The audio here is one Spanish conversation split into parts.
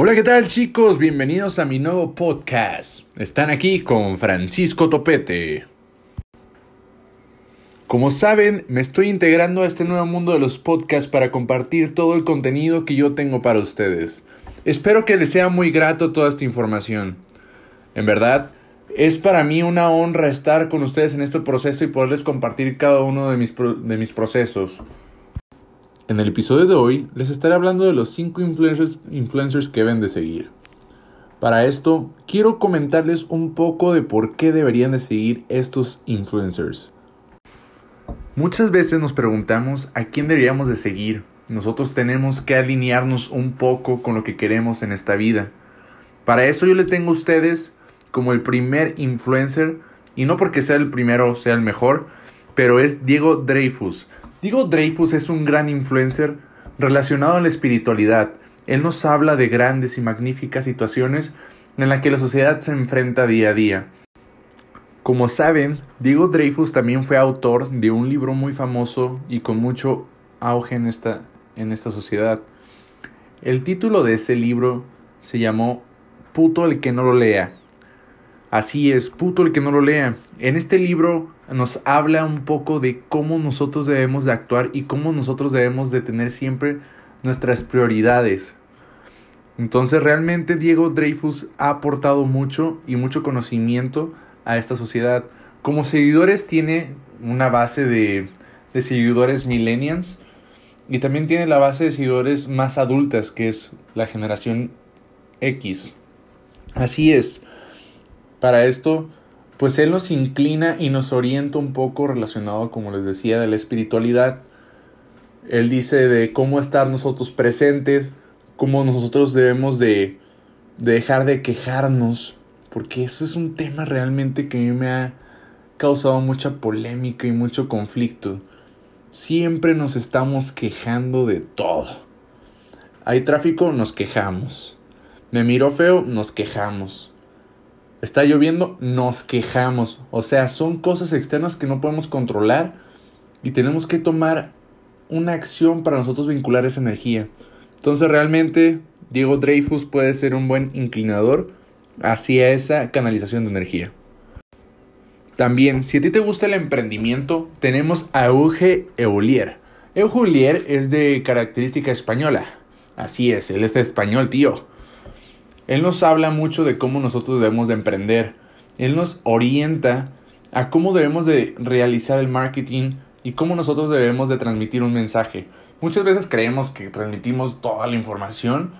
Hola, ¿qué tal chicos? Bienvenidos a mi nuevo podcast. Están aquí con Francisco Topete. Como saben, me estoy integrando a este nuevo mundo de los podcasts para compartir todo el contenido que yo tengo para ustedes. Espero que les sea muy grato toda esta información. En verdad, es para mí una honra estar con ustedes en este proceso y poderles compartir cada uno de mis, de mis procesos. En el episodio de hoy les estaré hablando de los 5 influencers, influencers que deben de seguir. Para esto, quiero comentarles un poco de por qué deberían de seguir estos influencers. Muchas veces nos preguntamos a quién deberíamos de seguir. Nosotros tenemos que alinearnos un poco con lo que queremos en esta vida. Para eso yo les tengo a ustedes como el primer influencer, y no porque sea el primero o sea el mejor, pero es Diego Dreyfus. Diego Dreyfus es un gran influencer relacionado a la espiritualidad. Él nos habla de grandes y magníficas situaciones en las que la sociedad se enfrenta día a día. Como saben, Diego Dreyfus también fue autor de un libro muy famoso y con mucho auge en esta, en esta sociedad. El título de ese libro se llamó Puto el que no lo lea. Así es, puto el que no lo lea. En este libro nos habla un poco de cómo nosotros debemos de actuar y cómo nosotros debemos de tener siempre nuestras prioridades. Entonces realmente Diego Dreyfus ha aportado mucho y mucho conocimiento a esta sociedad. Como seguidores tiene una base de, de seguidores millennials y también tiene la base de seguidores más adultas que es la generación X. Así es. Para esto, pues Él nos inclina y nos orienta un poco relacionado, como les decía, de la espiritualidad. Él dice de cómo estar nosotros presentes, cómo nosotros debemos de, dejar de quejarnos, porque eso es un tema realmente que a mí me ha causado mucha polémica y mucho conflicto. Siempre nos estamos quejando de todo. Hay tráfico, nos quejamos. Me miro feo, nos quejamos. Está lloviendo, nos quejamos. O sea, son cosas externas que no podemos controlar y tenemos que tomar una acción para nosotros vincular esa energía. Entonces realmente Diego Dreyfus puede ser un buen inclinador hacia esa canalización de energía. También, si a ti te gusta el emprendimiento, tenemos a Euge Eulier. Euge Eulier es de característica española. Así es, él es español, tío. Él nos habla mucho de cómo nosotros debemos de emprender. Él nos orienta a cómo debemos de realizar el marketing y cómo nosotros debemos de transmitir un mensaje. Muchas veces creemos que transmitimos toda la información,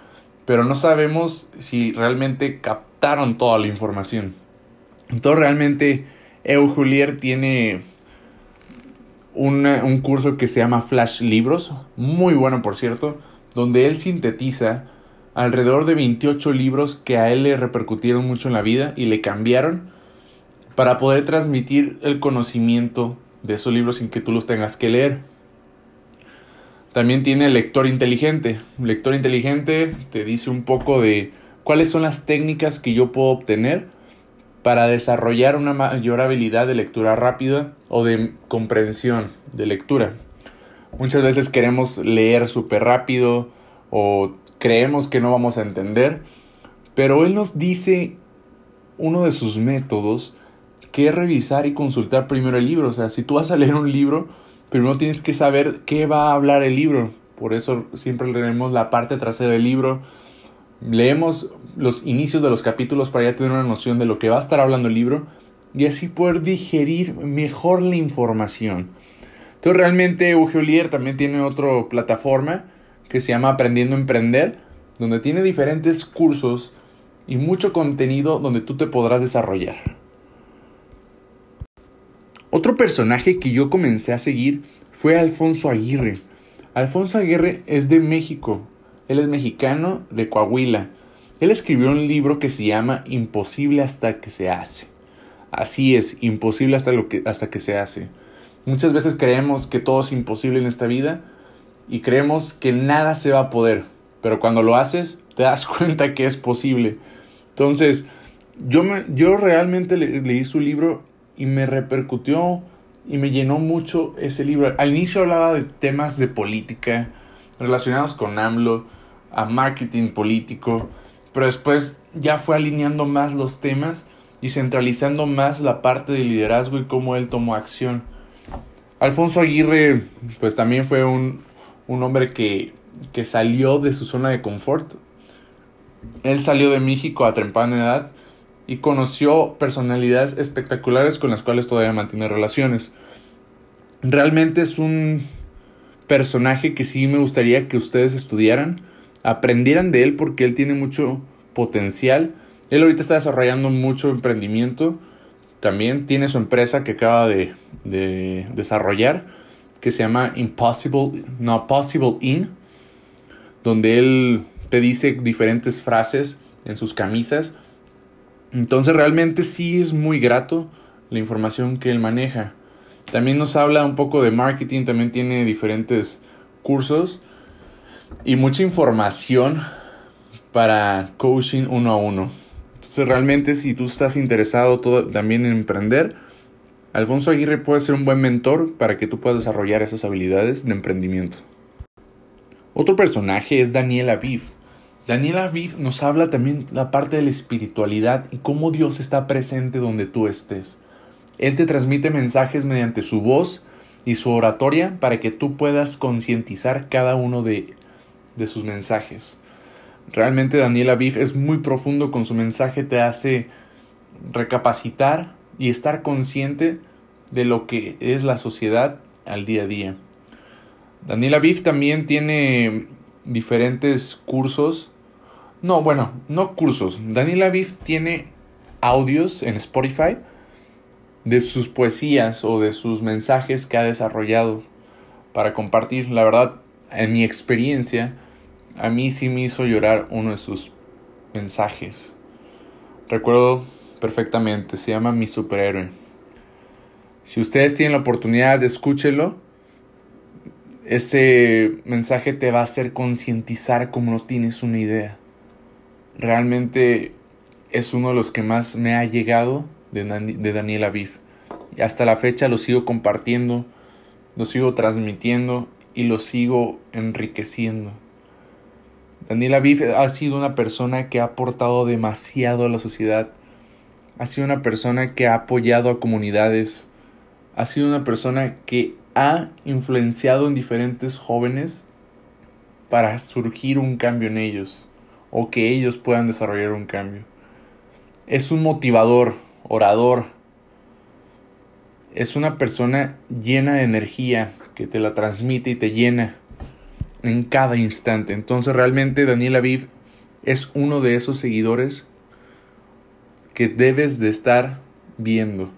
pero no sabemos si realmente captaron toda la información. Entonces realmente Eujulier tiene un curso que se llama Flash Libros, muy bueno por cierto, donde él sintetiza alrededor de 28 libros que a él le repercutieron mucho en la vida y le cambiaron para poder transmitir el conocimiento de esos libros sin que tú los tengas que leer. También tiene el lector inteligente. lector inteligente te dice un poco de cuáles son las técnicas que yo puedo obtener para desarrollar una mayor habilidad de lectura rápida o de comprensión de lectura. Muchas veces queremos leer súper rápido o creemos que no vamos a entender, pero Él nos dice uno de sus métodos que es revisar y consultar primero el libro. O sea, si tú vas a leer un libro, primero tienes que saber qué va a hablar el libro. Por eso siempre leemos la parte trasera del libro. Leemos los inicios de los capítulos para ya tener una noción de lo que va a estar hablando el libro y así poder digerir mejor la información. Entonces realmente Euge también tiene otra plataforma que se llama Aprendiendo a Emprender, donde tiene diferentes cursos y mucho contenido donde tú te podrás desarrollar. Otro personaje que yo comencé a seguir fue Alfonso Aguirre. Alfonso Aguirre es de México. Él es mexicano de Coahuila. Él escribió un libro que se llama Imposible hasta que se hace. Así es, imposible hasta, lo que, hasta que se hace. Muchas veces creemos que todo es imposible en esta vida, y creemos que nada se va a poder, pero cuando lo haces te das cuenta que es posible. Entonces, yo, me, yo realmente leí su libro y me repercutió y me llenó mucho ese libro. Al inicio hablaba de temas de política relacionados con AMLO, a marketing político, pero después ya fue alineando más los temas y centralizando más la parte de liderazgo y cómo él tomó acción. Alfonso Aguirre, pues también fue un, un hombre que, que salió de su zona de confort. Él salió de México a temprana edad y conoció personalidades espectaculares con las cuales todavía mantiene relaciones. Realmente es un personaje que sí me gustaría que ustedes estudiaran, aprendieran de él porque él tiene mucho potencial. Él ahorita está desarrollando mucho emprendimiento. También tiene su empresa que acaba de, de desarrollar que se llama Impossible, no, Possible In, donde él te dice diferentes frases en sus camisas entonces realmente sí es muy grato la información que él maneja. También nos habla un poco de marketing, también tiene diferentes cursos y mucha información para coaching uno a uno. Entonces realmente si tú estás interesado también en emprender, Alfonso Aguirre puede ser un buen mentor para que tú puedas desarrollar esas habilidades de emprendimiento. Otro personaje es Daniel Aviv. Daniel Aviv nos habla también la parte de la espiritualidad y cómo Dios está presente donde tú estés. Él te transmite mensajes mediante su voz y su oratoria para que tú puedas concientizar cada uno de, sus mensajes. Realmente Daniel Aviv es muy profundo con su mensaje, te hace recapacitar y estar consciente de lo que es la sociedad al día a día. Daniel Aviv también tiene diferentes cursos no, bueno, no cursos. Daniel Aviv tiene audios en Spotify de sus poesías o de sus mensajes que ha desarrollado para compartir. La verdad, en mi experiencia, a mí sí me hizo llorar uno de sus mensajes. Recuerdo perfectamente, se llama Mi Superhéroe. Si ustedes tienen la oportunidad, escúchelo. Ese mensaje te va a hacer concientizar como no tienes una idea realmente es uno de los que más me ha llegado de, de Daniel Aviv. Y hasta la fecha lo sigo compartiendo, lo sigo transmitiendo y lo sigo enriqueciendo. Daniel Aviv ha sido una persona que ha aportado demasiado a la sociedad. Ha sido una persona que ha apoyado a comunidades. Ha sido una persona que ha influenciado en diferentes jóvenes para surgir un cambio en ellos o que ellos puedan desarrollar un cambio. Es un motivador, orador. Es una persona llena de energía que te la transmite y te llena en cada instante. Entonces realmente Daniel Aviv es uno de esos seguidores que debes de estar viendo.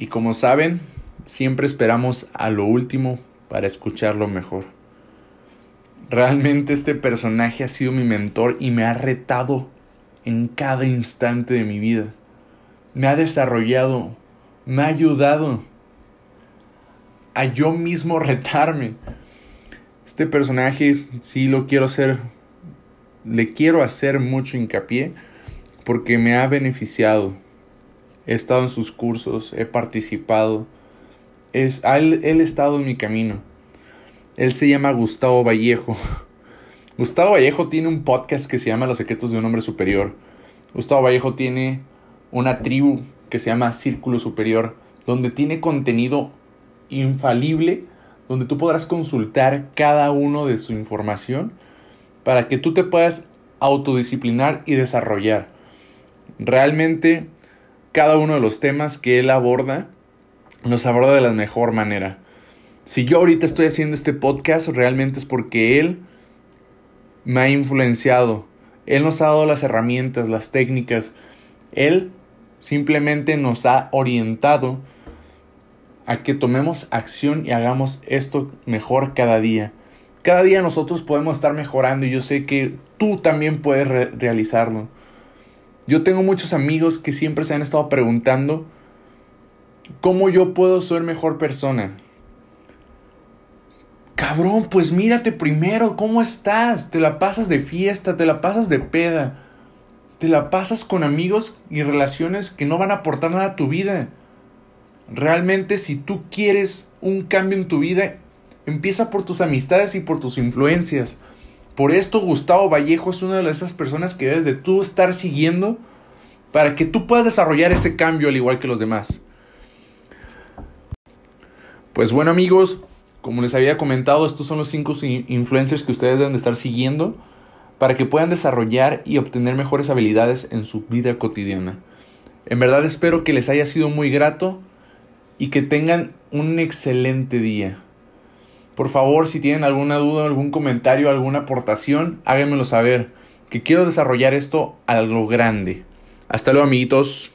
Y como saben, siempre esperamos a lo último para escuchar lo mejor. Realmente este personaje ha sido mi mentor y me ha retado en cada instante de mi vida. Me ha desarrollado, me ha ayudado a yo mismo retarme. Este personaje sí lo quiero hacer, le quiero hacer mucho hincapié porque me ha beneficiado. He estado en sus cursos, he participado, es, él, él ha estado en mi camino. Él se llama Gustavo Vallejo. Gustavo Vallejo tiene un podcast que se llama Los secretos de un hombre superior. Gustavo Vallejo tiene una tribu que se llama Círculo Superior, donde tiene contenido infalible, donde tú podrás consultar cada uno de su información para que tú te puedas autodisciplinar y desarrollar. Realmente cada uno de los temas que él aborda los aborda de la mejor manera. Si yo ahorita estoy haciendo este podcast, realmente es porque Él me ha influenciado. Él nos ha dado las herramientas, las técnicas. Él simplemente nos ha orientado a que tomemos acción y hagamos esto mejor cada día. Cada día nosotros podemos estar mejorando y yo sé que tú también puedes realizarlo. Yo tengo muchos amigos que siempre se han estado preguntando cómo yo puedo ser mejor persona. Cabrón, pues mírate primero, ¿cómo estás? Te la pasas de fiesta, te la pasas de peda, te la pasas con amigos y relaciones que no van a aportar nada a tu vida. Realmente si tú quieres un cambio en tu vida, empieza por tus amistades y por tus influencias. Por esto Gustavo Vallejo es una de esas personas que debes de tú estar siguiendo para que tú puedas desarrollar ese cambio al igual que los demás. Pues bueno amigos, como les había comentado, estos son los cinco influencers que ustedes deben de estar siguiendo para que puedan desarrollar y obtener mejores habilidades en su vida cotidiana. En verdad espero que les haya sido muy grato y que tengan un excelente día. Por favor, si tienen alguna duda, algún comentario, alguna aportación, háganmelo saber, que quiero desarrollar esto a lo grande. Hasta luego, amiguitos.